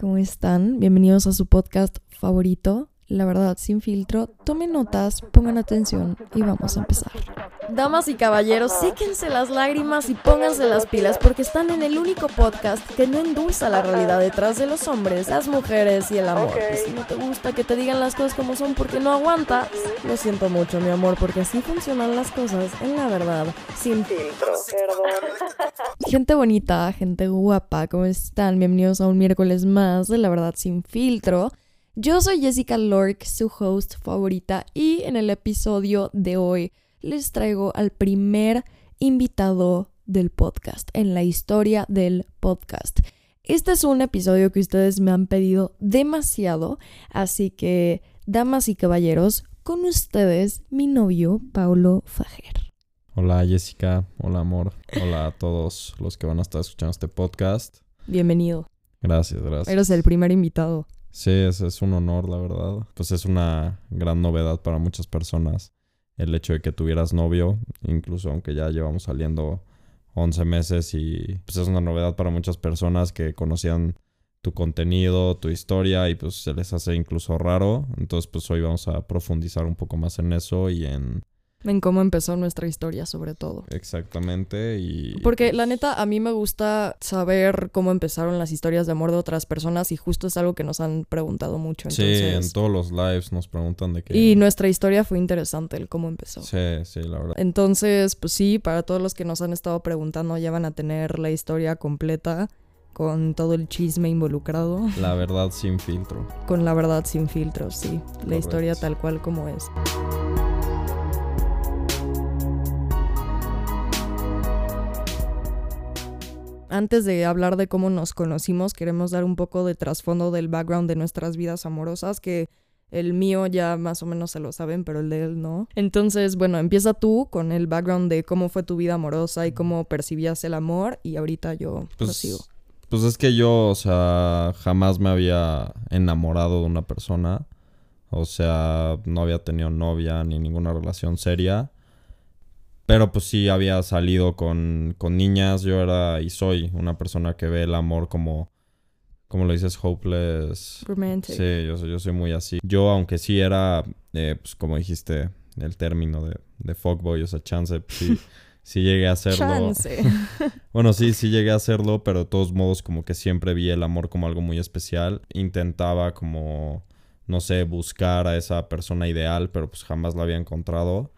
¿cómo están? Bienvenidos a su podcast favorito, La Verdad Sin Filtro. Tomen notas, pongan atención y vamos a empezar. Damas y caballeros, séquense las lágrimas y pónganse las pilas porque están en el único podcast que no endulza la realidad detrás de los hombres, las mujeres y el amor. Y si no te gusta que te digan las cosas como son porque no aguantas, lo siento mucho, mi amor, porque así funcionan las cosas en la verdad sin filtro. Gente bonita, gente guapa, ¿cómo están? Bienvenidos a un miércoles más de La Verdad Sin Filtro. Yo soy Jessica Lork, su host favorita, y en el episodio de hoy les traigo al primer invitado del podcast, en la historia del podcast. Este es un episodio que ustedes me han pedido demasiado, así que, damas y caballeros, con ustedes mi novio Paulo Fajer. Hola Jessica, hola amor, hola a todos los que van a estar escuchando este podcast. Bienvenido. Gracias, gracias. Eres el primer invitado. Sí, es, es un honor, la verdad. Pues es una gran novedad para muchas personas el hecho de que tuvieras novio, incluso aunque ya llevamos saliendo 11 meses y pues es una novedad para muchas personas que conocían tu contenido, tu historia y pues se les hace incluso raro. Entonces pues hoy vamos a profundizar un poco más en eso y en En cómo empezó nuestra historia, sobre todo. exactamente y Porque la neta, a mí me gusta saber cómo empezaron las historias de amor de otras personas y justo es algo que nos han preguntado mucho. Sí, Entonces, en todos los lives nos preguntan de qué. Y nuestra historia fue interesante, el cómo empezó. Sí, sí, la verdad. Entonces, pues sí, para todos los que nos han estado preguntando, ya van a tener la historia completa con todo el chisme involucrado, La verdad sin filtro. con la verdad sin filtros, sí. La historia tal cual como es. Antes de hablar de cómo nos conocimos, queremos dar un poco de trasfondo del background de nuestras vidas amorosas, que el mío ya más o menos se lo saben, pero el de él no. Entonces, bueno, empieza tú con el background de cómo fue tu vida amorosa y cómo percibías el amor, y ahorita yo. Pues, pues es que yo, o sea, jamás me había enamorado de una persona. O sea, no había tenido novia ni ninguna relación seria. Pero pues sí había salido con, con niñas. Yo era y soy una persona que ve el amor como, como lo dices, hopeless. Romantic. Sí, yo, soy- yo soy muy así. Yo, aunque sí era, eh, pues como dijiste, el término de, de fuckboy, o sea, chance, pues, sí, sí llegué a hacerlo. Chance. Bueno, sí, sí llegué a hacerlo, pero de todos modos como que siempre vi el amor como algo muy especial. Intentaba como, no sé, buscar a esa persona ideal, pero pues jamás la había encontrado.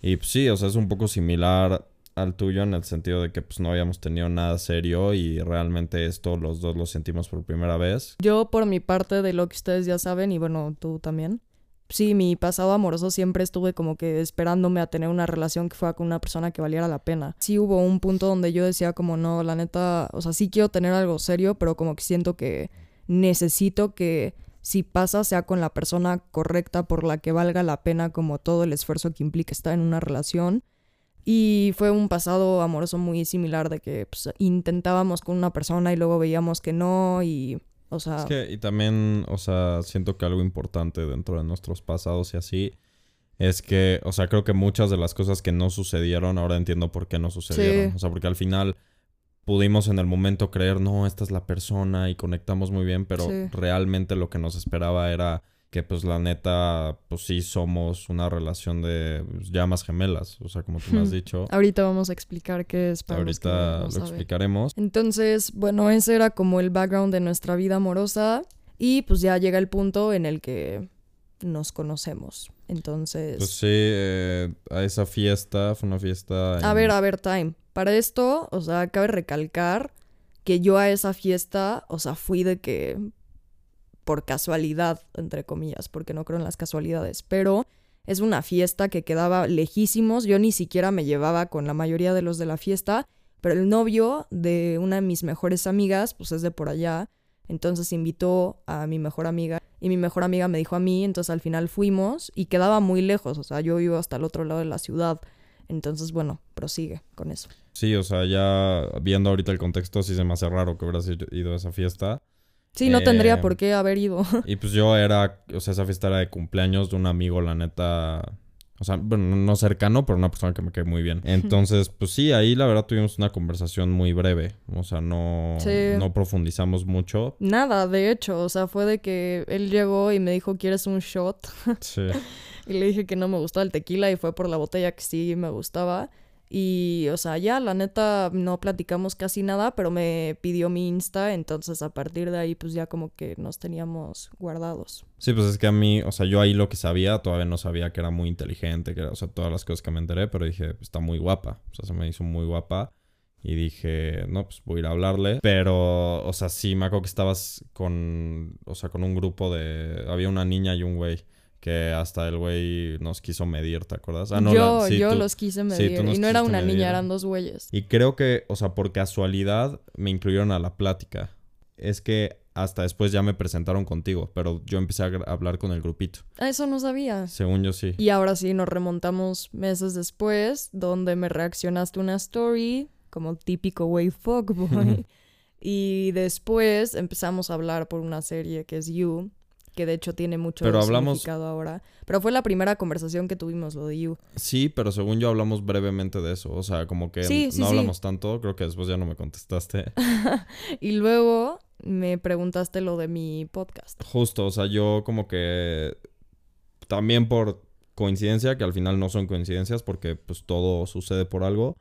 Y pues sí, o sea, es un poco similar al tuyo en el sentido de que pues no habíamos tenido nada serio y realmente esto los dos lo sentimos por primera vez. Yo, por mi parte, de lo que ustedes ya saben, y bueno, tú también. Sí, mi pasado amoroso siempre estuve como que esperándome a tener una relación que fuera con una persona que valiera la pena. Sí hubo un punto donde yo decía como no, la neta, o sea, sí quiero tener algo serio, pero como que siento que necesito que si pasa sea con la persona correcta por la que valga la pena como todo el esfuerzo que implica estar en una relación. Y fue un pasado amoroso muy similar de que pues, intentábamos con una persona y luego veíamos que no y, o sea... Es que, y también, o sea, siento que algo importante dentro de nuestros pasados y así, es que, o sea, creo que muchas de las cosas que no sucedieron, ahora entiendo por qué no sucedieron. Sí. O sea, porque al final pudimos en el momento creer, no, esta es la persona y conectamos muy bien, pero Sí. realmente lo que nos esperaba era que, pues, la neta, pues sí somos una relación de pues, llamas gemelas. O sea, como tú me has Hmm. dicho. Ahorita vamos a explicar qué es para que Ahorita lo explicaremos. Entonces, bueno, ese era como el background de nuestra vida amorosa y pues ya llega el punto en el que nos conocemos. Entonces, Pues sí, eh, a esa fiesta, fue una fiesta... a ver, a ver, time. Para esto, o sea, cabe recalcar que yo a esa fiesta, o sea, fui de que por casualidad, entre comillas, porque no creo en las casualidades, pero es una fiesta que quedaba lejísimos, yo ni siquiera me llevaba con la mayoría de los de la fiesta, pero el novio de una de mis mejores amigas, pues es de por allá, entonces invitó a mi mejor amiga y mi mejor amiga me dijo a mí, entonces al final fuimos y quedaba muy lejos, o sea, yo vivo hasta el otro lado de la ciudad, entonces bueno, prosigue con eso. Sí, o sea, ya viendo ahorita el contexto, sí se me hace raro que hubieras ido- a esa fiesta. Sí, no Eh, tendría por qué haber ido. Y pues yo era, o sea, esa fiesta era de cumpleaños de un amigo, la neta, O sea, bueno, no cercano, pero una persona que me cae muy bien. Entonces, pues sí, ahí la verdad tuvimos una conversación muy breve. O sea, no, Sí. no profundizamos mucho. Nada, de hecho, o sea, fue de que él llegó y me dijo, ¿quieres un shot? Sí. Y le dije que no me gustaba el tequila y fue por la botella que sí me gustaba. Y, o sea, ya, la neta, no platicamos casi nada, pero me pidió mi Insta, entonces a partir de ahí, pues ya como que nos teníamos guardados. Sí, pues es que a mí, o sea, yo ahí lo que sabía, todavía no sabía que era muy inteligente, que era, o sea, todas las cosas que me enteré, pero dije, está muy guapa. O sea, se me hizo muy guapa. Y dije, no, pues voy a ir a hablarle. Pero, o sea, sí, me acuerdo que estabas con, o sea, con un grupo de... Había una niña y un güey. Que hasta el güey nos quiso medir, ¿te acuerdas? Ah, no, yo la- sí, yo tú- los quise medir. y no era una medir. niña, eran dos güeyes. Y creo que, o sea, por casualidad me incluyeron a la plática. Es que hasta después ya me presentaron contigo, pero yo empecé a hablar con el grupito. Ah, Eso no sabía. Según yo sí. Y ahora sí, nos remontamos meses después, donde me reaccionaste una story, como típico way fuckboy. y después empezamos a hablar por una serie que es You, que de hecho tiene mucho Pero hablamos- significado ahora. Pero fue la primera conversación que tuvimos, lo de You. Sí, pero según yo hablamos brevemente de eso. O sea, como que Sí, no sí, sí. hablamos tanto. Creo que después ya no me contestaste. Y luego me preguntaste lo de mi podcast. Justo, o sea, yo como que también por coincidencia, que al final no son coincidencias porque pues todo sucede por algo.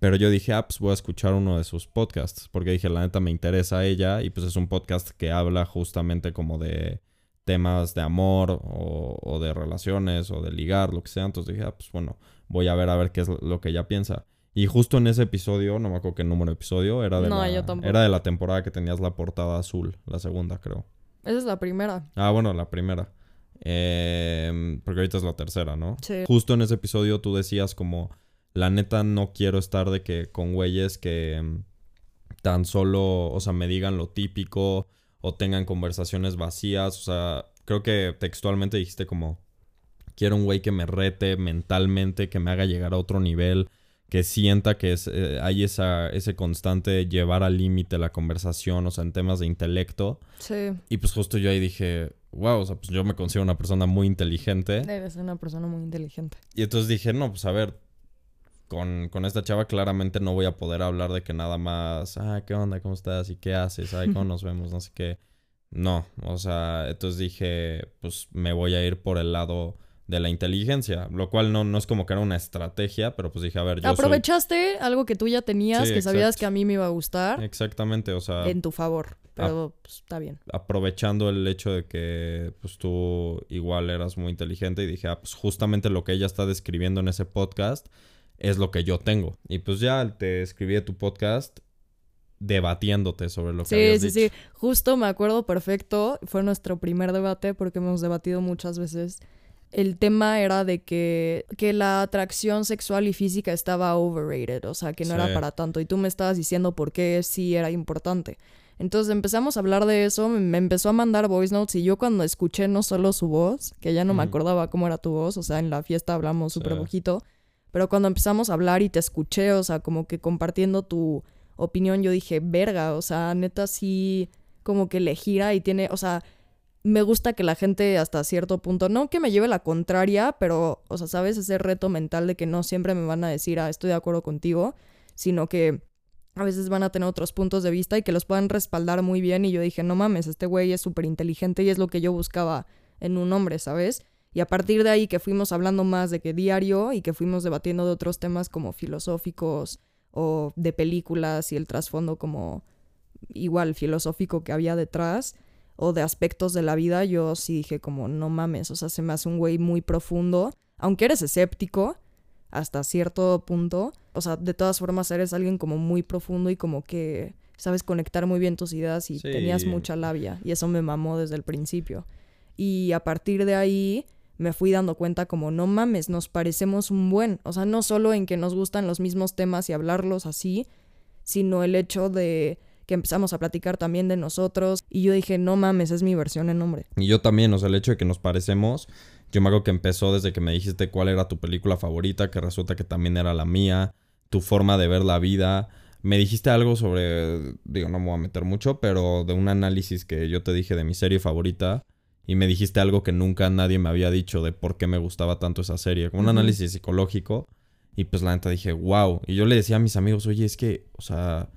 Pero yo dije, ah, pues voy a escuchar uno de sus podcasts. Porque dije, la neta me interesa ella. Y pues es un podcast que habla justamente como de temas de amor o, o de relaciones o de ligar, lo que sea. Entonces dije, ah, pues bueno, voy a ver a ver qué es lo que ella piensa. Y justo en ese episodio, no me acuerdo qué número de episodio, era de, No, la, yo era de la temporada que tenías la portada azul, la segunda creo. Esa es la primera. Ah, bueno, la primera. Eh, porque ahorita es la tercera, ¿no? Sí. Justo en ese episodio tú decías como, la neta no quiero estar de que con güeyes que mm, tan solo, o sea, me digan lo típico o tengan conversaciones vacías. O sea, creo que textualmente dijiste como, quiero un güey que me rete mentalmente, que me haga llegar a otro nivel, que sienta que es, eh, hay esa, ese constante llevar al límite la conversación, o sea, en temas de intelecto. Sí. Y pues justo yo ahí dije, wow, o sea, pues yo me considero una persona muy inteligente. Eres una persona muy inteligente. Y entonces dije, no, pues a ver, con, con esta chava claramente no voy a poder hablar de que nada más, ah, ¿qué onda? ¿Cómo estás? ¿Y qué haces? Ay, ¿cómo nos vemos? No sé qué. No, o sea, entonces dije, pues me voy a ir por el lado de la inteligencia, lo cual no, no es como que era una estrategia, pero pues dije, a ver, yo soy... Aprovechaste algo que tú ya tenías, Sí, que sabías que a mí me iba a gustar, Exactamente, o sea... en tu favor. Pero pues, está bien. aprovechando el hecho de que pues tú igual eras muy inteligente y dije, ah, pues justamente lo que ella está describiendo en ese podcast es lo que yo tengo. Y pues ya te escribí tu podcast debatiéndote sobre lo que Sí, habías sí, dicho. sí. Justo me acuerdo perfecto. Fue nuestro primer debate porque hemos debatido muchas veces. El tema era de que, que la atracción sexual y física estaba overrated, o sea, que no Sí. era para tanto. Y tú me estabas diciendo por qué sí era importante. Entonces empezamos a hablar de eso, me- empezó a mandar voice notes y yo cuando escuché no solo su voz, que ya no me acordaba cómo era tu voz, o sea, en la fiesta hablamos súper Sí. poquito, pero cuando empezamos a hablar y te escuché, o sea, como que compartiendo tu opinión, yo dije, verga, o sea, neta sí, como que le gira y tiene, o sea, me gusta que la gente hasta cierto punto, no que me lleve la contraria, pero, o sea, sabes, ese reto mental de que no siempre me van a decir, ah, estoy de acuerdo contigo, sino que a veces van a tener otros puntos de vista y que los puedan respaldar muy bien. Y yo dije, no mames, este güey es súper inteligente y es lo que yo buscaba en un hombre, ¿sabes? Y a partir de ahí que fuimos hablando más de que diario y que fuimos debatiendo de otros temas como filosóficos o de películas y el trasfondo como igual filosófico que había detrás o de aspectos de la vida, yo sí dije como no mames, o sea, se me hace un güey muy profundo, aunque eres escéptico hasta cierto punto, o sea, de todas formas eres alguien como muy profundo y como que sabes conectar muy bien tus ideas y Sí. tenías mucha labia y eso me mamó desde el principio. Y a partir de ahí me fui dando cuenta como no mames, nos parecemos un buen, o sea, no solo en que nos gustan los mismos temas y hablarlos así, sino el hecho de que empezamos a platicar también de nosotros y yo dije, no mames, es mi versión en hombre. Y yo también, o sea, el hecho de que nos parecemos, yo me acuerdo que empezó desde que me dijiste cuál era tu película favorita, que resulta que también era la mía, tu forma de ver la vida. Me dijiste algo sobre, digo, no me voy a meter mucho, pero de un análisis que yo te dije de mi serie favorita. Y me dijiste algo que nunca nadie me había dicho de por qué me gustaba tanto esa serie, como un análisis psicológico. Y pues la neta dije, wow. Y yo le decía a mis amigos, oye, es que, o sea,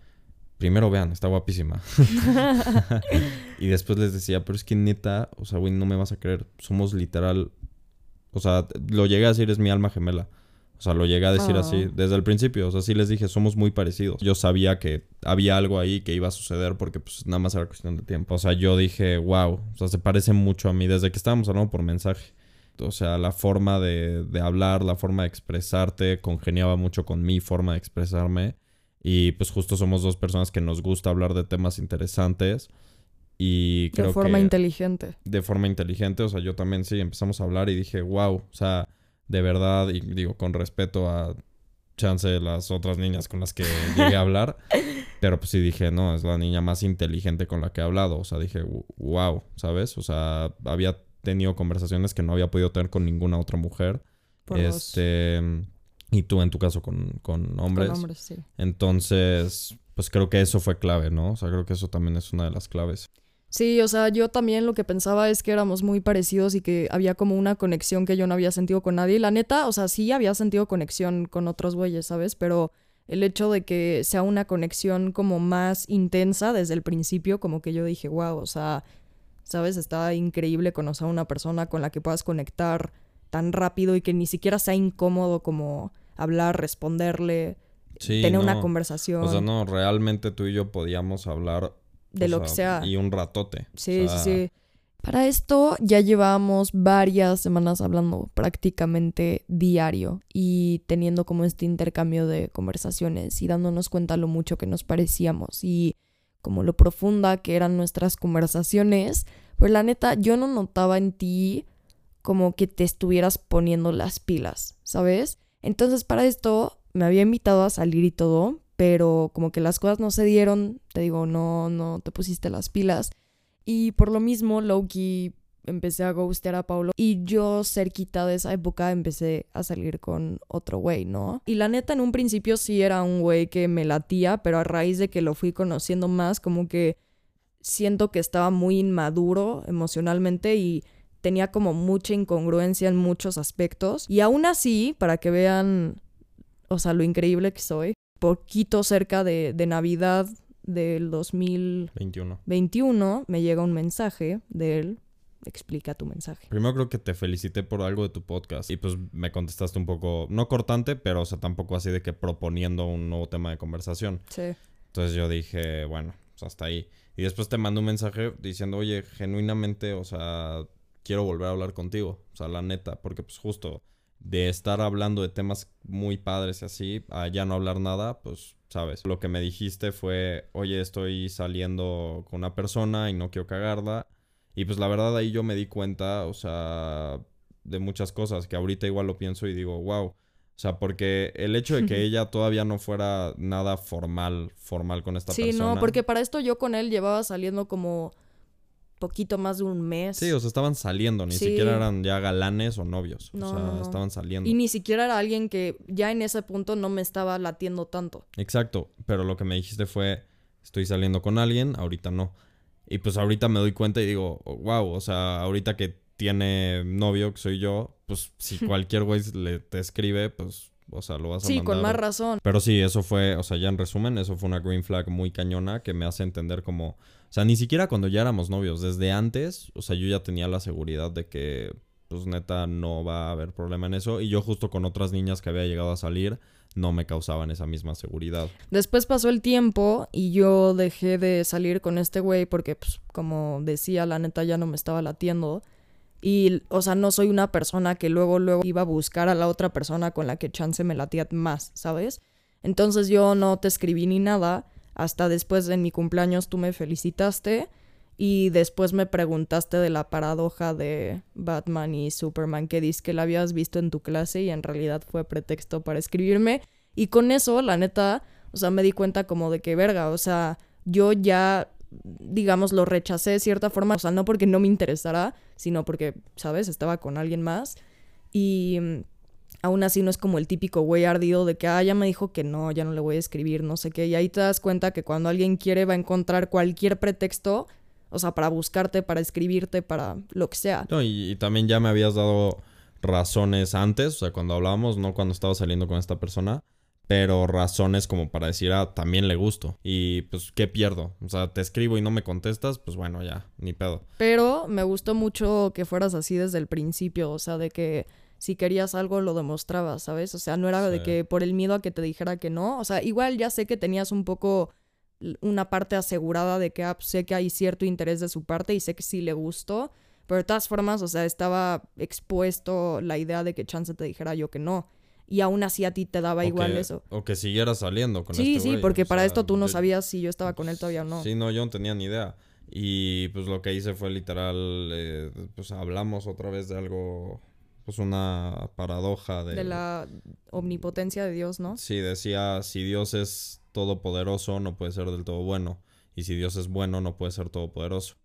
primero vean, está guapísima. y después les decía, pero es que neta, o sea, güey, no me vas a creer. Somos literal, o sea, lo llegué a decir, es mi alma gemela. O sea, lo llegué a decir así desde el principio. O sea, sí les dije, somos muy parecidos. Yo sabía que había algo ahí que iba a suceder porque pues nada más era cuestión de tiempo. O sea, yo dije, wow, o sea, se parece mucho a mí desde que estábamos hablando por mensaje. O sea, la forma de, de hablar, la forma de expresarte, congeniaba mucho con mi forma de expresarme. Y pues justo somos dos personas que nos gusta hablar de temas interesantes. Y creo de forma que inteligente. de forma inteligente. O sea, yo también sí empezamos a hablar y dije, wow, o sea, de verdad, y digo, con respeto a chance de las otras niñas con las que llegué a hablar. Pero pues sí dije, no, es la niña más inteligente con la que he hablado. O sea, dije, wow, ¿sabes? O sea, había tenido conversaciones que no había podido tener con ninguna otra mujer. Por dos. este. Y tú en tu caso con, con hombres. Con hombres, sí. Entonces, pues creo que eso fue clave, ¿no? O sea, creo que eso también es una de las claves. Sí, o sea, yo también lo que pensaba es que éramos muy parecidos y que había como una conexión que yo no había sentido con nadie. Y la neta, o sea, sí había sentido conexión con otros güeyes, ¿sabes? Pero el hecho de que sea una conexión como más intensa desde el principio, como que yo dije, wow, o sea, ¿sabes? Está increíble conocer a una persona con la que puedas conectar tan rápido y que ni siquiera sea incómodo como hablar, responderle, Sí, tener una conversación O sea, no, realmente tú y yo podíamos hablar. De o lo que sea. Y un ratote. Sí, O sea, sí, sí. Para esto ya llevábamos varias semanas hablando prácticamente diario y teniendo como este intercambio de conversaciones y dándonos cuenta lo mucho que nos parecíamos y como lo profunda que eran nuestras conversaciones. Pues la neta, yo no notaba en ti como que te estuvieras poniendo las pilas, ¿sabes? Entonces para esto me había invitado a salir y todo, pero como que las cosas no se dieron, te digo, no, no te pusiste las pilas. Y por lo mismo, Loki empecé a ghostear a Paulo. Y yo, cerquita de esa época, empecé a salir con otro güey, ¿no? Y la neta, en un principio sí era un güey que me latía, pero a raíz de que lo fui conociendo más, como que siento que estaba muy inmaduro emocionalmente y tenía como mucha incongruencia en muchos aspectos. Y aún así, para que vean, o sea, lo increíble que soy, poquito cerca de, de Navidad del 2021 21. me llega un mensaje de él. Explica tu mensaje. Primero creo que te felicité por algo de tu podcast. Y pues me contestaste un poco, no cortante, pero o sea, tampoco así de que proponiendo un nuevo tema de conversación. Sí. Entonces yo dije, bueno, pues hasta ahí. Y después te mandé un mensaje diciendo, oye, genuinamente, o sea, quiero volver a hablar contigo. O sea, la neta, porque pues justo de estar hablando de temas muy padres y así, a ya no hablar nada, pues, sabes. Lo que me dijiste fue, oye, estoy saliendo con una persona y no quiero cagarla. Y pues la verdad ahí yo me di cuenta, o sea, de muchas cosas que ahorita igual lo pienso y digo, wow. O sea, porque el hecho de que ella todavía no fuera nada formal, formal con esta Sí, persona. no, porque para esto yo con él llevaba saliendo como poquito más de un mes. Sí, o sea, estaban saliendo, ni Sí. siquiera eran ya galanes o novios. No, o sea, no, estaban saliendo. Y ni siquiera era alguien que ya en ese punto no me estaba latiendo tanto. Exacto, pero lo que me dijiste fue, estoy saliendo con alguien, ahorita no. Y pues ahorita me doy cuenta y digo, wow, o sea, ahorita que tiene novio, que soy yo, pues si cualquier güey le te escribe, pues, o sea, lo vas a Sí, mandar. con más razón. Pero sí, eso fue, o sea, ya en resumen, eso fue una green flag muy cañona que me hace entender como, sea, ni siquiera cuando ya éramos novios, desde antes, o sea, yo ya tenía la seguridad de que, pues neta, no va a haber problema en eso. Y yo justo con otras niñas que había llegado a salir, no me causaban esa misma seguridad. Después pasó el tiempo y yo dejé de salir con este güey porque, pues, como decía, la neta ya no me estaba latiendo. Y, o sea, no soy una persona que luego, luego iba a buscar a la otra persona con la que chance me latía más, ¿sabes? Entonces yo no te escribí ni nada. Hasta después de mi cumpleaños tú me felicitaste. Y después me preguntaste de la paradoja de Batman y Superman que dices que la habías visto en tu clase y en realidad fue pretexto para escribirme. Y con eso, la neta, o sea, me di cuenta como de que verga, o sea, yo ya, digamos, lo rechacé de cierta forma, o sea, no porque no me interesara, sino porque, ¿sabes? Estaba con alguien más. Y aún así no es como el típico güey ardido de que, ah, ya me dijo que no, ya no le voy a escribir, no sé qué. Y ahí te das cuenta que cuando alguien quiere va a encontrar cualquier pretexto, O sea, para buscarte, para escribirte, para lo que sea. No, y, y también ya me habías dado razones antes, o sea, cuando hablábamos, no cuando estaba saliendo con esta persona, pero razones como para decir, ah, también le gusto. Y pues, ¿qué pierdo? O sea, te escribo y no me contestas, pues bueno, ya, ni pedo. Pero me gustó mucho que fueras así desde el principio, o sea, de que si querías algo lo demostrabas, ¿sabes? O sea, no era de que por el miedo a que te dijera que no, o sea, igual ya sé que tenías un poco una parte asegurada de que ah, pues, sé que hay cierto interés de su parte y sé que sí le gustó, pero de todas formas, o sea, estaba expuesto la idea de que chance te dijera yo que no. Y aún así a ti te daba O igual que- eso. O que siguiera saliendo con Sí, este sí, güey, porque para sea, esto tú no yo- sabías si yo estaba con él todavía o no. Sí, no, yo no tenía ni idea. Y pues lo que hice fue literal, eh, pues hablamos otra vez de algo, pues una paradoja de... De la omnipotencia de Dios, ¿no? Sí, decía, si Dios es todopoderoso, no puede ser del todo bueno. Y si Dios es bueno, no puede ser todopoderoso.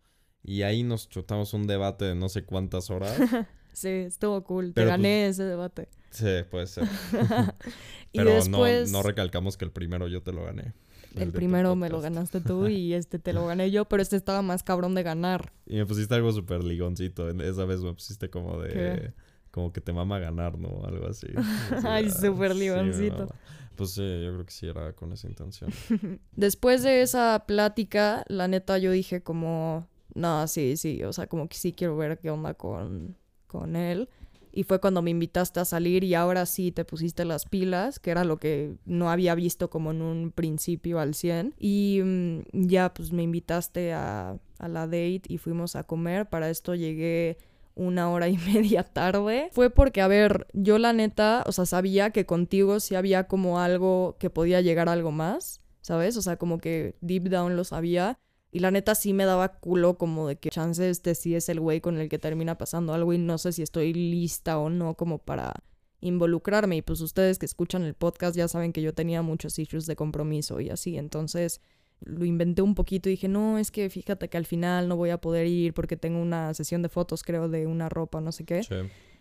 Y ahí nos chutamos un debate de no sé cuántas horas. Sí, estuvo cool. Pero, te gané ese debate. sí, puede ser. y Pero después, no, no recalcamos que el primero yo te lo gané. el primero me lo ganaste tú y este te lo gané yo, pero este estaba más cabrón de ganar. Y me pusiste algo súper ligoncito. Esa vez me pusiste como de... ¿Qué? Como que te mama ganar, ¿no? Algo así. Así, Ay, súper sí, mama. pues sí, yo creo que sí era con esa intención. Después de esa plática, la neta yo dije como, no, sí, sí, o sea, como que sí quiero ver qué onda con, con él. Y fue cuando me invitaste a salir y ahora sí te pusiste las pilas, que era lo que no había visto como en un principio al 100. Y mm, ya pues me invitaste a, a la date y fuimos a comer. Para esto llegué una hora y media tarde. Fue porque, a ver, yo la neta, o sea, sabía que contigo sí había como algo que podía llegar a algo más, ¿sabes? O sea, como que deep down lo sabía. Y la neta sí me daba culo como de que chance este sí es el güey con el que termina pasando algo y no sé si estoy lista o no como para involucrarme. Y pues ustedes que escuchan el podcast ya saben que yo tenía muchos issues de compromiso y así. Entonces lo inventé un poquito y dije, no, es que fíjate que al final no voy a poder ir porque tengo una sesión de fotos, creo, de una ropa, no sé qué. Sí.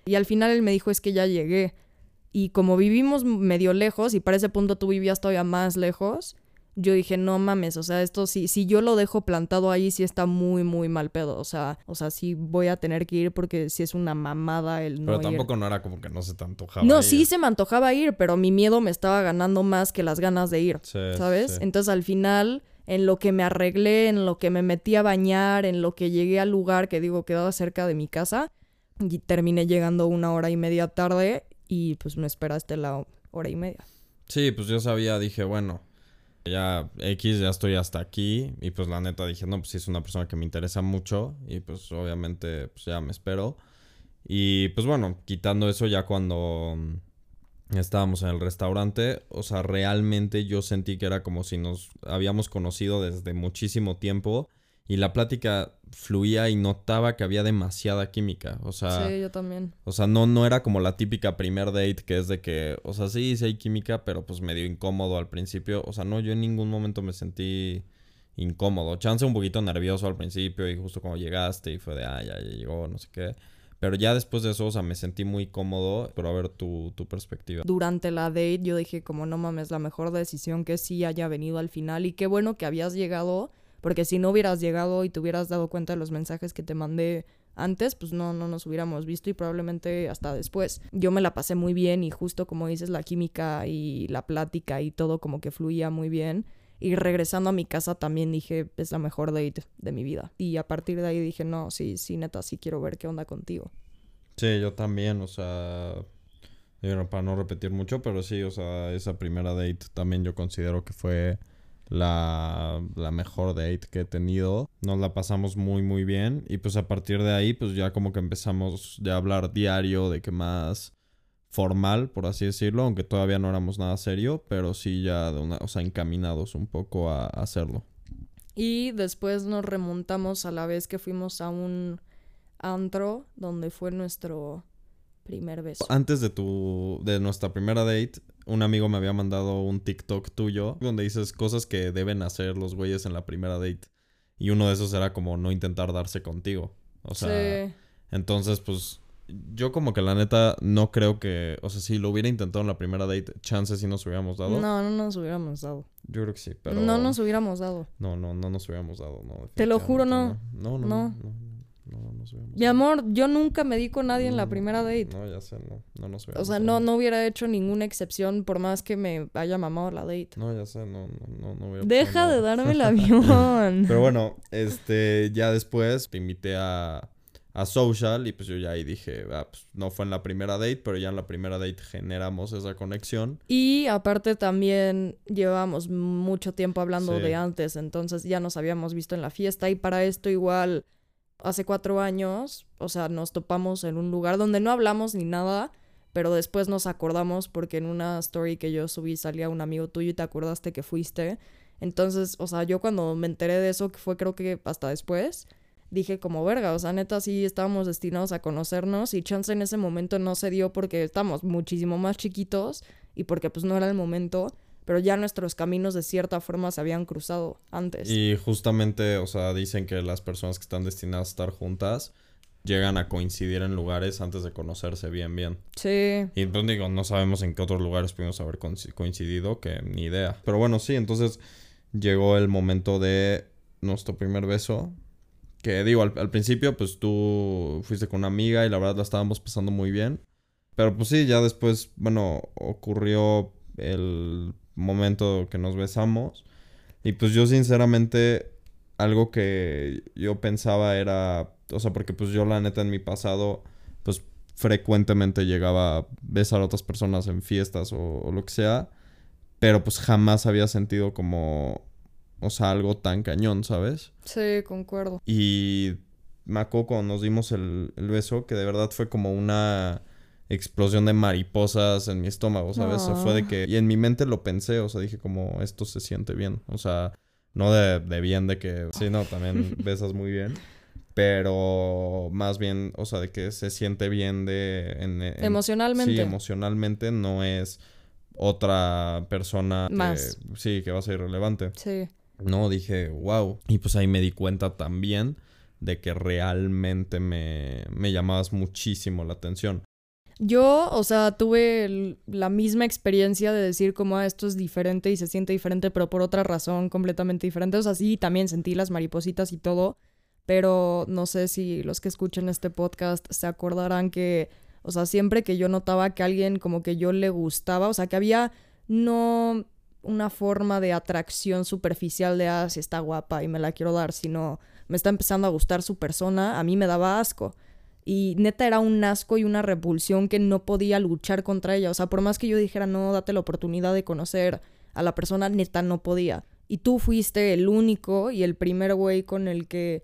Y al final él me dijo, es que ya llegué. Y como vivimos medio lejos y para ese punto tú vivías todavía más lejos, yo dije, no mames, o sea, esto sí, si yo lo dejo plantado ahí, sí está muy, muy mal pedo. O sea, o sea, sí voy a tener que ir porque sí es una mamada el no Pero ir. tampoco no era como que no se te antojaba. No, ir. sí se me antojaba ir, pero mi miedo me estaba ganando más que las ganas de ir. Sí, ¿sabes? sí. Entonces al final, en lo que me arreglé, en lo que me metí a bañar, en lo que llegué al lugar que digo quedaba cerca de mi casa, y terminé llegando una hora y media tarde y pues me esperaste la hora y media. Sí, pues yo sabía, dije, bueno, ya X, ya estoy hasta aquí. Y pues la neta dije, no, pues sí es una persona que me interesa mucho. Y pues obviamente, pues ya me espero. Y pues bueno, quitando eso ya cuando mm, estábamos en el restaurante, o sea, realmente yo sentí que era como si nos habíamos conocido desde muchísimo tiempo. Y la plática fluía y notaba que había demasiada química. O sea, sí, yo también. o sea, no, no era como la típica primer date que es de que, o sea, sí, sí hay química, pero pues medio incómodo al principio. O sea, no, yo en ningún momento me sentí incómodo. Chance un poquito nervioso al principio y justo cuando llegaste y fue de, ah, ya, ya llegó, no sé qué. Pero ya después de eso, o sea, me sentí muy cómodo, pero a ver tu, tu perspectiva. Durante la date yo dije como no mames, la mejor decisión que sí haya venido al final y qué bueno que habías llegado, porque si no hubieras llegado y te hubieras dado cuenta de los mensajes que te mandé antes, pues no, no nos hubiéramos visto y probablemente hasta después. Yo me la pasé muy bien y justo como dices, la química y la plática y todo como que fluía muy bien. Y regresando a mi casa también dije, es la mejor date de mi vida. Y a partir de ahí dije, no, sí, sí, neta, sí quiero ver qué onda contigo. Sí, yo también, o sea, para no repetir mucho, pero sí, o sea, esa primera date también yo considero que fue la, la mejor date que he tenido. Nos la pasamos muy, muy bien. Y pues a partir de ahí, pues ya como que empezamos ya a hablar diario de que más formal, por así decirlo, aunque todavía no éramos nada serio, pero sí ya de una, o sea, encaminados un poco a, a hacerlo. Y después nos remontamos a la vez que fuimos a un antro donde fue nuestro primer beso. Antes de tu de nuestra primera date, un amigo me había mandado un TikTok tuyo donde dices cosas que deben hacer los güeyes en la primera date. Y uno de esos era como no intentar darse contigo. O sea, sí. entonces pues yo como que la neta no creo que, o sea, si lo hubiera intentado en la primera date, chances sí nos hubiéramos dado. No, no nos hubiéramos dado. Yo creo que sí, pero... No nos hubiéramos dado. No, no, no nos hubiéramos dado, no. Te lo juro, no. No, no, no. No. no, no, no nos hubiéramos Mi amor, yo nunca me di con nadie en la Mm, primera date. No, ya sé, no. No nos O hubiéramos sea, no, no hubiera hecho ninguna excepción por más que me haya mamado la date. No, ya sé, no, no, no, no hubiera Deja de darme el avión. Pero bueno, este, ya después te invité a, a Social y pues yo ya ahí dije, ah, pues no fue en la primera date, pero ya en la primera date generamos esa conexión. Y aparte también llevábamos mucho tiempo hablando Sí. de antes, entonces ya nos habíamos visto en la fiesta y para esto igual hace cuatro años, o sea, nos topamos en un lugar donde no hablamos ni nada, pero después nos acordamos porque en una story que yo subí salía un amigo tuyo y te acordaste que fuiste. Entonces, o sea, yo cuando me enteré de eso, que fue creo que hasta después, dije como verga, o sea, neta sí estábamos destinados a conocernos y chance en ese momento no se dio porque estábamos muchísimo más chiquitos y porque pues no era el momento, pero ya nuestros caminos de cierta forma se habían cruzado antes. Y justamente, o sea, dicen que las personas que están destinadas a estar juntas llegan a coincidir en lugares antes de conocerse bien, bien. Sí, Y pues digo, no sabemos en qué otros lugares pudimos haber coinci- coincidido, que ni idea. Pero bueno, sí, entonces llegó el momento de nuestro primer beso. Que digo, al, al principio, pues tú fuiste con una amiga y la verdad la estábamos pasando muy bien. Pero pues sí, ya después, bueno, ocurrió el momento que nos besamos. Y pues yo sinceramente, algo que yo pensaba era, o sea, porque pues yo la neta en mi pasado, pues frecuentemente llegaba a besar a otras personas en fiestas o, o lo que sea. Pero pues jamás había sentido como, o sea, algo tan cañón, ¿sabes? sí, concuerdo. Y acuerdo cuando nos dimos el, el beso, que de verdad fue como una explosión de mariposas en mi estómago, ¿sabes? O sea, fue de que... Y en mi mente lo pensé, o sea, dije como, esto se siente bien. O sea, no de, de bien de que... Sí, no, también besas muy bien. Pero más bien, o sea, de que se siente bien de... en- en- Emocionalmente. Sí, emocionalmente no es otra persona que- Más. sí, que va a ser irrelevante. Sí. No, dije, wow. Y pues ahí me di cuenta también de que realmente me, me llamabas muchísimo la atención. Yo, o sea, tuve la misma experiencia de decir como "Ah, esto es diferente y se siente diferente, pero por otra razón completamente diferente. O sea, sí, también sentí las maripositas y todo, pero no sé si los que escuchen este podcast se acordarán que, o sea, siempre que yo notaba que alguien como que yo le gustaba, o sea, que había no una forma de atracción superficial de, ah, si está guapa y me la quiero dar, sino me está empezando a gustar su persona, a mí me daba asco. Y neta era un asco y una repulsión que no podía luchar contra ella. O sea, por más que yo dijera, no, date la oportunidad de conocer a la persona, neta no podía. Y tú fuiste el único y el primer güey con el que,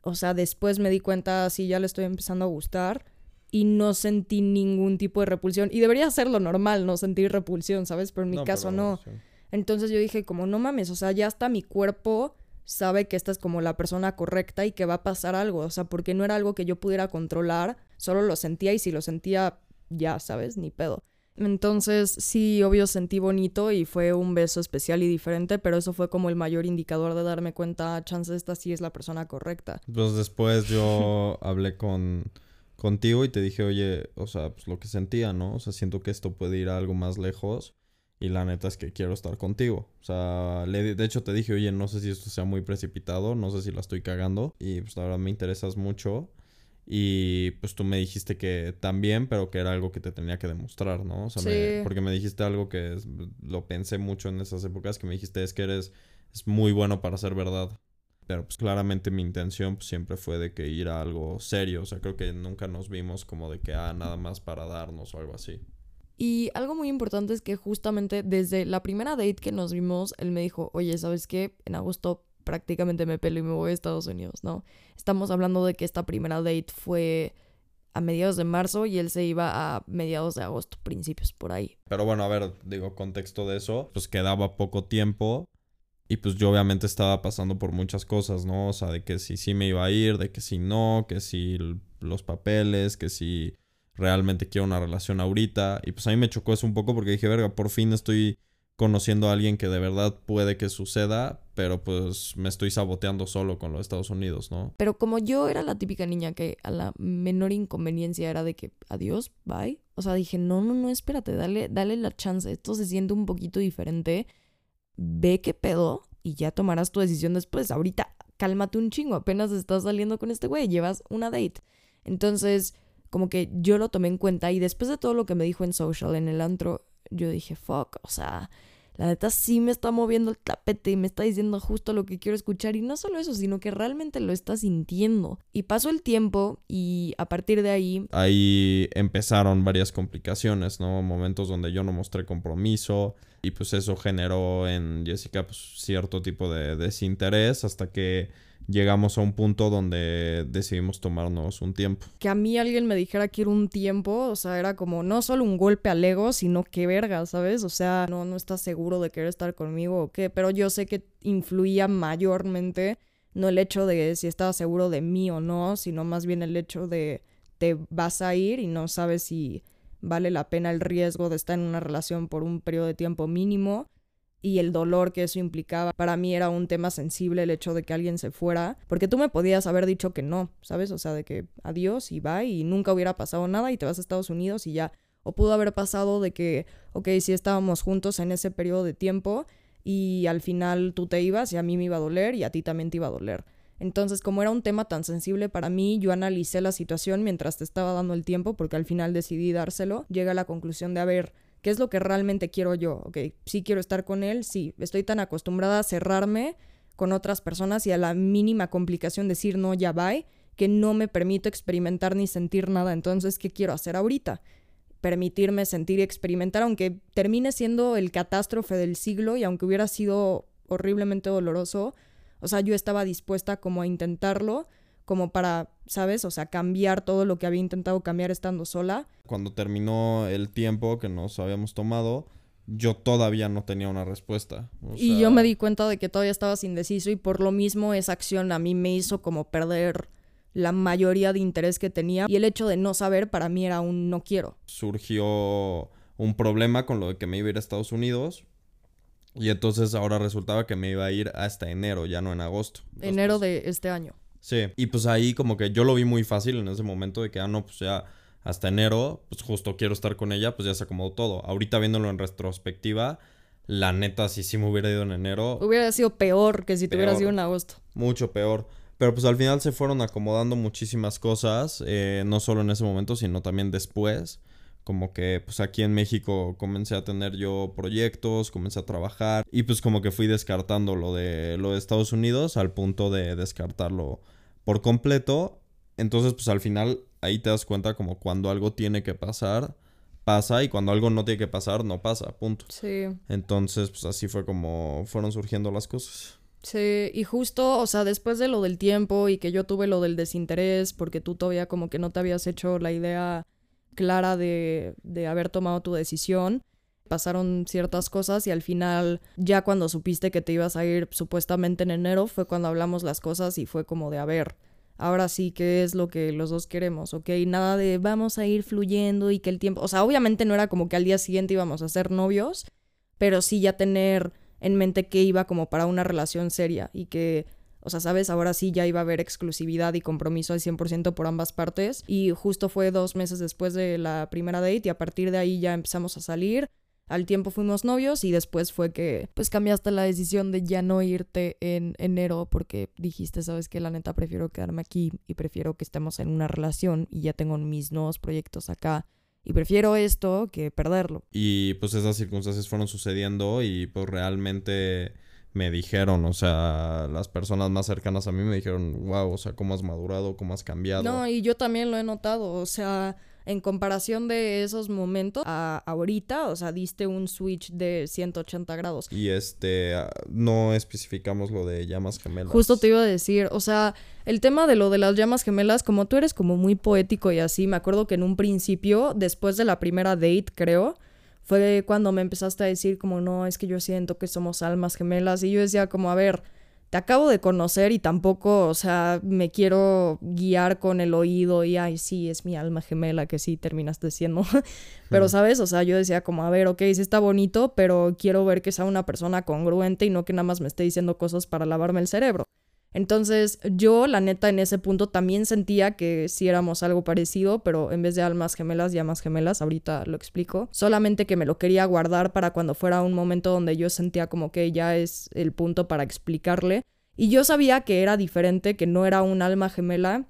o sea, después me di cuenta, sí, ya le estoy empezando a gustar. Y no sentí ningún tipo de repulsión. Y debería ser lo normal, no sentir repulsión, ¿sabes? Pero en mi No, caso no. sí. Entonces yo dije, como no mames, o sea, ya hasta mi cuerpo sabe que esta es como la persona correcta y que va a pasar algo, o sea, porque no era algo que yo pudiera controlar, solo lo sentía y si lo sentía, ya, ¿sabes? Ni pedo. Entonces, sí, obvio sentí bonito y fue un beso especial y diferente, pero eso fue como el mayor indicador de darme cuenta, chance esta sí es la persona correcta. Pues después yo hablé con contigo y te dije, oye, o sea, pues lo que sentía, ¿no? O sea, siento que esto puede ir a algo más lejos y la neta es que quiero estar contigo. O sea, le- de hecho te dije, oye, no sé si esto sea muy precipitado, no sé si la estoy cagando y pues la verdad me interesas mucho. Y pues tú me dijiste que también, pero que era algo que te tenía que demostrar, ¿no? O sea, me- porque me dijiste algo que es- lo pensé mucho en esas épocas, que me dijiste es que eres es muy bueno para ser verdad. Pero pues claramente mi intención pues, siempre fue de que ir a algo serio. O sea, creo que nunca nos vimos como de que, ah, nada más para darnos o algo así. Y algo muy importante es que justamente desde la primera date que nos vimos, él me dijo, oye, ¿sabes qué? En agosto prácticamente me pelo y me voy a Estados Unidos, ¿no? Estamos hablando de que esta primera date fue a mediados de marzo y él se iba a mediados de agosto, principios por ahí. Pero bueno, a ver, digo, contexto de eso, pues quedaba poco tiempo. Y pues yo obviamente estaba pasando por muchas cosas, ¿no? O sea, de que si sí me iba a ir, de que si no, que si los papeles, que si realmente quiero una relación ahorita. Y pues a mí me chocó eso un poco porque dije, verga, por fin estoy conociendo a alguien que de verdad puede que suceda, pero pues me estoy saboteando solo con los Estados Unidos, ¿no? Pero como yo era la típica niña que a la menor inconveniencia era de que adiós, bye. O sea, dije, no, no, no, espérate, dale, dale la chance. Esto se siente un poquito diferente. Ve qué pedo y ya tomarás tu decisión después. Ahorita, cálmate un chingo. Apenas estás saliendo con este güey, llevas una date. Entonces, como que yo lo tomé en cuenta y después de todo lo que me dijo en social, en el antro, yo dije, fuck, o sea, la neta sí me está moviendo el tapete y me está diciendo justo lo que quiero escuchar. Y no solo eso, sino que realmente lo está sintiendo. Y pasó el tiempo y a partir de ahí... Ahí empezaron varias complicaciones, ¿no? Momentos donde yo no mostré compromiso y pues eso generó en Jessica pues, cierto tipo de desinterés hasta que llegamos a un punto donde decidimos tomarnos un tiempo. Que a mí alguien me dijera que era un tiempo, o sea, era como no solo un golpe al ego, sino que verga, ¿sabes? O sea, no, no estás seguro de querer estar conmigo o qué, pero yo sé que influía mayormente no el hecho de si estaba seguro de mí o no, sino más bien el hecho de te vas a ir y no sabes si vale la pena el riesgo de estar en una relación por un periodo de tiempo mínimo y el dolor que eso implicaba. Para mí era un tema sensible el hecho de que alguien se fuera, porque tú me podías haber dicho que no, ¿sabes? O sea, de que adiós y bye y nunca hubiera pasado nada y te vas a Estados Unidos y ya. O pudo haber pasado de que, ok, sí estábamos juntos en ese periodo de tiempo y al final tú te ibas y a mí me iba a doler y a ti también te iba a doler. Entonces, como era un tema tan sensible para mí, yo analicé la situación mientras te estaba dando el tiempo, porque al final decidí dárselo. Llega a la conclusión de, a ver, ¿Qué es lo que realmente quiero yo? Ok, sí quiero estar con él, sí. Estoy tan acostumbrada a cerrarme con otras personas y a la mínima complicación decir no, ya bye, que no me permito experimentar ni sentir nada. Entonces, ¿qué quiero hacer ahorita? Permitirme sentir y experimentar, aunque termine siendo el catástrofe del siglo y aunque hubiera sido horriblemente doloroso, o sea, yo estaba dispuesta como a intentarlo como para, ¿sabes? O sea, cambiar todo lo que había intentado cambiar estando sola. Cuando terminó el tiempo que nos habíamos tomado, yo todavía no tenía una respuesta. y yo me di cuenta de que todavía estabas indeciso y por lo mismo esa acción a mí me hizo como perder la mayoría de interés que tenía y el hecho de no saber para mí era un no quiero. Surgió un problema con lo de que me iba a ir a Estados Unidos y entonces ahora resultaba que me iba a ir hasta enero, ya no en agosto. Enero de este año. Sí, y pues ahí como que yo lo vi muy fácil en ese momento de que, ah, no, pues ya hasta enero, pues justo quiero estar con ella, pues ya se acomodó todo. Ahorita viéndolo en retrospectiva, la neta, si sí me hubiera ido en enero. Hubiera sido peor que si te hubieras ido en agosto. Mucho peor. Pero pues al final se fueron acomodando muchísimas cosas, eh, no solo en ese momento, sino también después. Como que pues aquí en México comencé a tener yo proyectos, comencé a trabajar y pues como que fui descartando lo de lo de Estados Unidos al punto de descartarlo por completo. Entonces, pues al final ahí te das cuenta como cuando algo tiene que pasar, pasa y cuando algo no tiene que pasar, no pasa, punto. Sí. Entonces, pues así fue como fueron surgiendo las cosas. Sí, y justo, o sea, después de lo del tiempo y que yo tuve lo del desinterés, porque tú todavía como que no te habías hecho la idea clara de, de haber tomado tu decisión, pasaron ciertas cosas y al final ya cuando supiste que te ibas a ir supuestamente en enero fue cuando hablamos las cosas y fue como de a ver, ahora sí qué es lo que los dos queremos, ¿ok? Nada de vamos a ir fluyendo y que el tiempo, o sea, obviamente no era como que al día siguiente íbamos a ser novios, pero sí ya tener en mente que iba como para una relación seria y que o sea, sabes, ahora sí ya iba a haber exclusividad y compromiso al 100% por ambas partes. Y justo fue dos meses después de la primera date y a partir de ahí ya empezamos a salir. Al tiempo fuimos novios y después fue que pues cambiaste la decisión de ya no irte en enero porque dijiste, sabes que la neta prefiero quedarme aquí y prefiero que estemos en una relación y ya tengo mis nuevos proyectos acá y prefiero esto que perderlo. Y pues esas circunstancias fueron sucediendo y pues realmente me dijeron, o sea, las personas más cercanas a mí me dijeron, wow, o sea, cómo has madurado, cómo has cambiado. No, y yo también lo he notado, o sea, en comparación de esos momentos a ahorita, o sea, diste un switch de 180 grados. Y este, no especificamos lo de llamas gemelas. Justo te iba a decir, o sea, el tema de lo de las llamas gemelas, como tú eres como muy poético y así, me acuerdo que en un principio, después de la primera date, creo, fue cuando me empezaste a decir como, no, es que yo siento que somos almas gemelas y yo decía como, a ver, te acabo de conocer y tampoco, o sea, me quiero guiar con el oído y, ay, sí, es mi alma gemela que sí terminaste siendo. pero, ¿sabes? O sea, yo decía como, a ver, ok, sí está bonito, pero quiero ver que sea una persona congruente y no que nada más me esté diciendo cosas para lavarme el cerebro. Entonces yo, la neta, en ese punto también sentía que sí éramos algo parecido, pero en vez de almas gemelas, llamas gemelas, ahorita lo explico. Solamente que me lo quería guardar para cuando fuera un momento donde yo sentía como que ya es el punto para explicarle. Y yo sabía que era diferente, que no era un alma gemela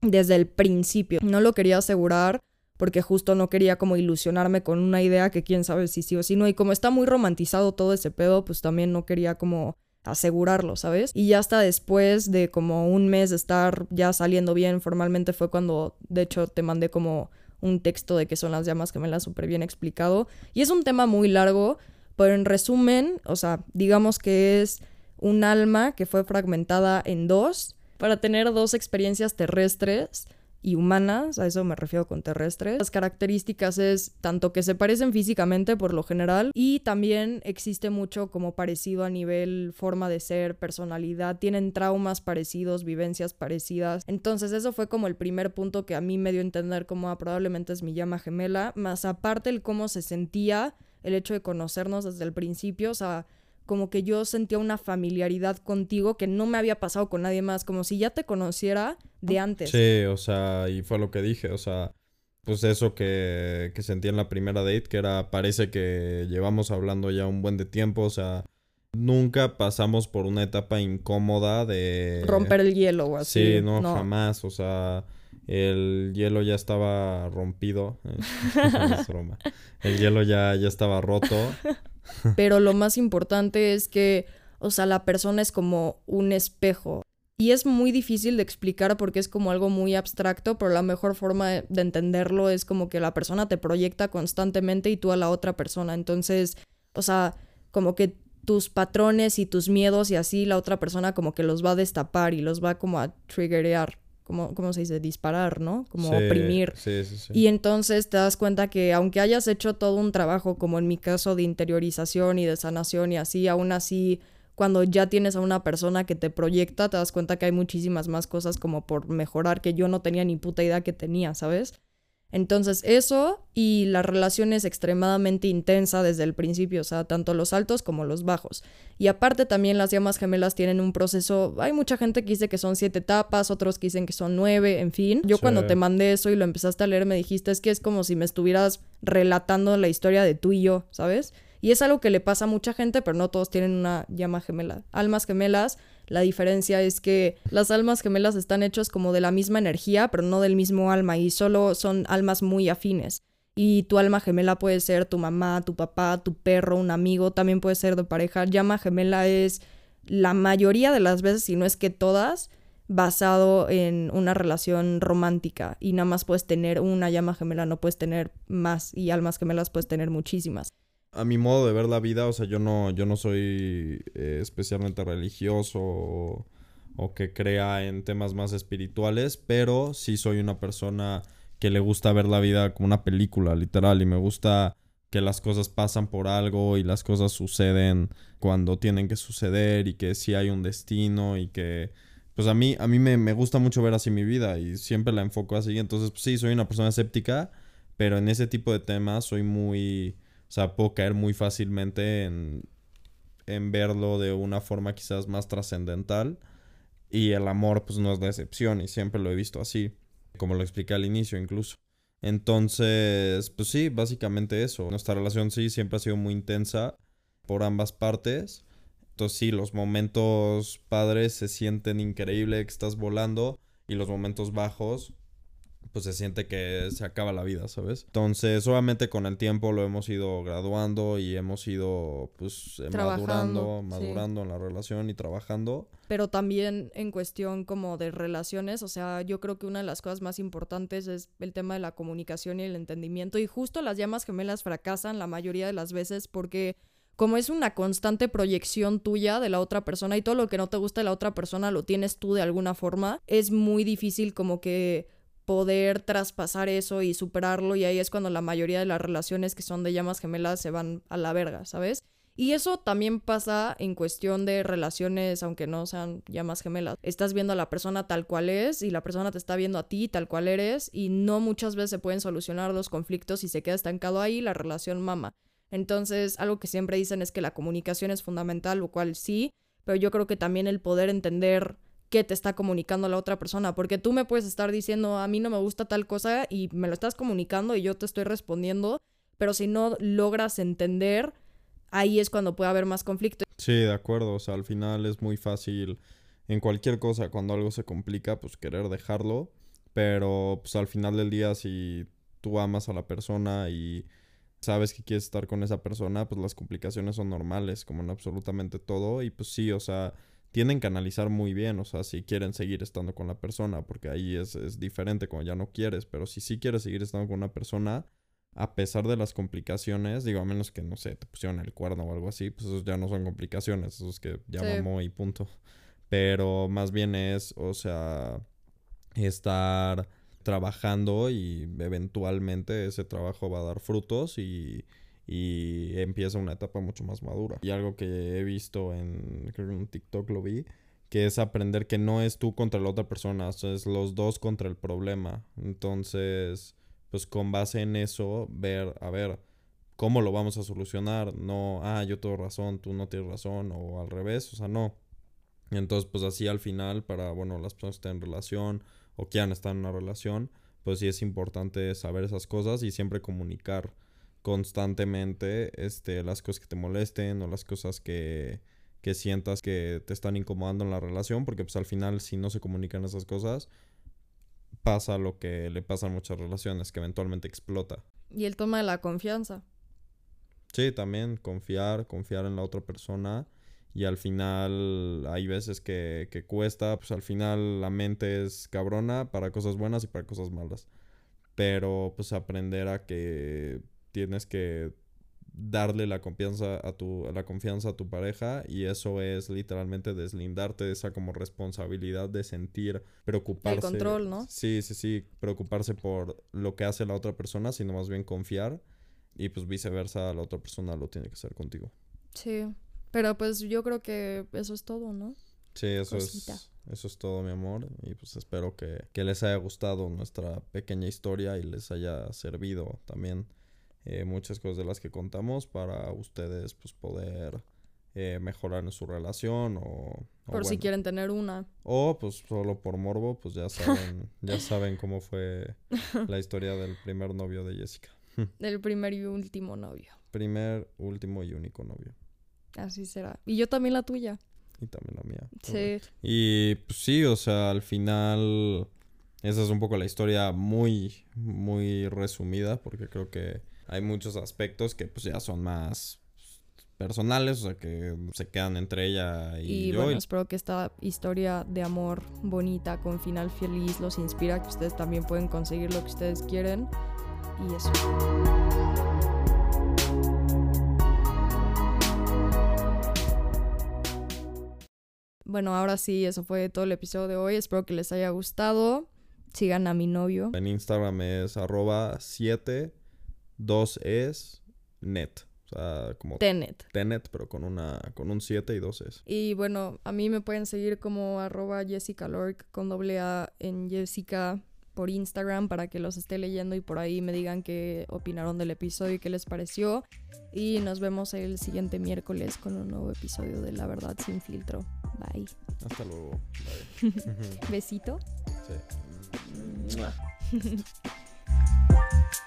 desde el principio. No lo quería asegurar porque justo no quería como ilusionarme con una idea que quién sabe si sí o si no. Y como está muy romantizado todo ese pedo, pues también no quería como asegurarlo, ¿sabes? Y ya hasta después de como un mes de estar ya saliendo bien formalmente fue cuando, de hecho, te mandé como un texto de qué son las llamas que me la súper bien explicado. Y es un tema muy largo, pero en resumen, o sea, digamos que es un alma que fue fragmentada en dos para tener dos experiencias terrestres y humanas, a eso me refiero con terrestres. Las características es tanto que se parecen físicamente por lo general y también existe mucho como parecido a nivel forma de ser, personalidad, tienen traumas parecidos, vivencias parecidas. Entonces eso fue como el primer punto que a mí me dio a entender como ah, probablemente es mi llama gemela, más aparte el cómo se sentía el hecho de conocernos desde el principio, o sea, como que yo sentía una familiaridad contigo que no me había pasado con nadie más, como si ya te conociera de antes. Sí, o sea, y fue lo que dije, o sea, pues eso que, que sentí en la primera date, que era, parece que llevamos hablando ya un buen de tiempo, o sea, nunca pasamos por una etapa incómoda de... Romper el hielo o así. Sí, no, jamás, o sea, el hielo ya estaba rompido, es broma. el hielo ya, ya estaba roto. Pero lo más importante es que, o sea, la persona es como un espejo. Y es muy difícil de explicar porque es como algo muy abstracto, pero la mejor forma de entenderlo es como que la persona te proyecta constantemente y tú a la otra persona. Entonces, o sea, como que tus patrones y tus miedos y así la otra persona como que los va a destapar y los va como a triggerear como, ¿cómo se dice? Disparar, ¿no? Como oprimir. Sí, sí, sí. Y entonces te das cuenta que aunque hayas hecho todo un trabajo, como en mi caso de interiorización y de sanación y así, aún así, cuando ya tienes a una persona que te proyecta, te das cuenta que hay muchísimas más cosas como por mejorar que yo no tenía ni puta idea que tenía, ¿sabes? Entonces eso y la relación es extremadamente intensa desde el principio, o sea, tanto los altos como los bajos. Y aparte también las llamas gemelas tienen un proceso, hay mucha gente que dice que son siete etapas, otros que dicen que son nueve, en fin. Yo cuando te mandé eso y lo empezaste a leer me dijiste es que es como si me estuvieras relatando la historia de tú y yo, ¿sabes? Y es algo que le pasa a mucha gente, pero no todos tienen una llama gemela. Almas gemelas la diferencia es que las almas gemelas están hechas como de la misma energía, pero no del mismo alma y solo son almas muy afines. Y tu alma gemela puede ser tu mamá, tu papá, tu perro, un amigo, también puede ser de pareja. Llama gemela es la mayoría de las veces, si no es que todas, basado en una relación romántica y nada más puedes tener una llama gemela, no puedes tener más y almas gemelas puedes tener muchísimas a mi modo de ver la vida, o sea, yo no, yo no soy eh, especialmente religioso o, que crea en temas más espirituales, pero sí soy una persona que le gusta ver la vida como una película, literal, y me gusta que las cosas pasan por algo y las cosas suceden cuando tienen que suceder y que sí hay un destino y que pues a mí, a mí me, me gusta mucho ver así mi vida y siempre la enfoco así, entonces pues, sí, soy una persona escéptica, pero en ese tipo de temas soy muy o sea, puedo caer muy fácilmente en, en verlo de una forma quizás más trascendental. Y el amor, pues no es la excepción, y siempre lo he visto así, como lo expliqué al inicio incluso. Entonces, pues sí, básicamente eso. Nuestra relación sí siempre ha sido muy intensa por ambas partes. Entonces sí, los momentos padres se sienten increíble que estás volando y los momentos bajos pues se siente que se acaba la vida, ¿sabes? Entonces, obviamente con el tiempo lo hemos ido graduando y hemos ido pues eh, madurando, madurando en la relación y trabajando. Pero también en cuestión como de relaciones, o sea, yo creo que una de las cosas más importantes es el tema de la comunicación y el entendimiento y justo las llamas gemelas fracasan la mayoría de las veces porque como es una constante proyección tuya de la otra persona y todo lo que no te gusta de la otra persona lo tienes tú de alguna forma, es muy difícil como que poder traspasar eso y superarlo y ahí es cuando la mayoría de las relaciones que son de llamas gemelas se van a la verga, ¿sabes? Y eso también pasa en cuestión de relaciones, aunque no sean ya más gemelas. Estás viendo a la persona tal cual es y la persona te está viendo a ti tal cual eres y no muchas veces se pueden solucionar los conflictos y se queda estancado ahí la relación mama. Entonces, algo que siempre dicen es que la comunicación es fundamental, lo cual sí, pero yo creo que también el poder entender qué te está comunicando la otra persona, porque tú me puedes estar diciendo, a mí no me gusta tal cosa y me lo estás comunicando y yo te estoy respondiendo, pero si no logras entender ahí es cuando puede haber más conflicto. Sí, de acuerdo. O sea, al final es muy fácil en cualquier cosa, cuando algo se complica, pues querer dejarlo. Pero pues al final del día, si tú amas a la persona y sabes que quieres estar con esa persona, pues las complicaciones son normales, como en absolutamente todo. Y pues sí, o sea, tienen que analizar muy bien, o sea, si quieren seguir estando con la persona, porque ahí es, es diferente como ya no quieres, pero si sí quieres seguir estando con una persona, a pesar de las complicaciones, digo, a menos que, no sé, te pusieron el cuerno o algo así, pues esos ya no son complicaciones, esos que ya mamó y punto. Pero más bien es, o sea, estar trabajando y eventualmente ese trabajo va a dar frutos y, y empieza una etapa mucho más madura. Y algo que he visto en, creo que en TikTok lo vi, que es aprender que no es tú contra la otra persona, es los dos contra el problema. Entonces pues con base en eso ver, a ver, cómo lo vamos a solucionar, no, ah, yo tengo razón, tú no tienes razón, o al revés, o sea, no. Entonces, pues así al final, para, bueno, las personas que están en relación o quieran estar en una relación, pues sí es importante saber esas cosas y siempre comunicar constantemente este, las cosas que te molesten o las cosas que, que sientas que te están incomodando en la relación, porque pues al final si no se comunican esas cosas, pasa lo que le pasa a muchas relaciones, que eventualmente explota. Y el toma de la confianza. Sí, también confiar, confiar en la otra persona. Y al final hay veces que, que cuesta, pues al final la mente es cabrona para cosas buenas y para cosas malas. Pero pues aprender a que tienes que darle la confianza a tu la confianza a tu pareja y eso es literalmente deslindarte de esa como responsabilidad de sentir preocuparse. el control no sí sí sí preocuparse por lo que hace la otra persona sino más bien confiar y pues viceversa la otra persona lo tiene que hacer contigo. Sí pero pues yo creo que eso es todo no sí eso es eso es todo mi amor y pues espero que, que les haya gustado nuestra pequeña historia y les haya servido también eh, muchas cosas de las que contamos para ustedes pues poder eh, mejorar en su relación o, por si quieren tener una. O pues solo por morbo pues ya saben ya saben cómo fue la historia del primer novio de Jessica. Del primer y último novio. Primer último y único novio. Así será. Y yo también la tuya. Y también la mía. Sí. y pues sí o sea al final esa es un poco la historia muy muy resumida porque creo que hay muchos aspectos que pues ya son más personales, o sea, que se quedan entre ella y, y yo. Bueno, espero que esta historia de amor bonita, con final feliz, los inspira, que ustedes también pueden conseguir lo que ustedes quieren. Y eso. Bueno, ahora sí, eso fue todo el episodio de hoy. Espero que les haya gustado. Sigan a mi novio. En Instagram es arroba 7 dos es net. O sea, como Tenet. Tenet, pero con una con un 7 y dos es. Y bueno, a mí me pueden seguir como arroba Jessica Lork con doble A en Jessica por Instagram para que los esté leyendo y por ahí me digan qué opinaron del episodio y qué les pareció. Y nos vemos el siguiente miércoles con un nuevo episodio de La Verdad Sin Filtro. Bye. Hasta luego. Besito. Sí.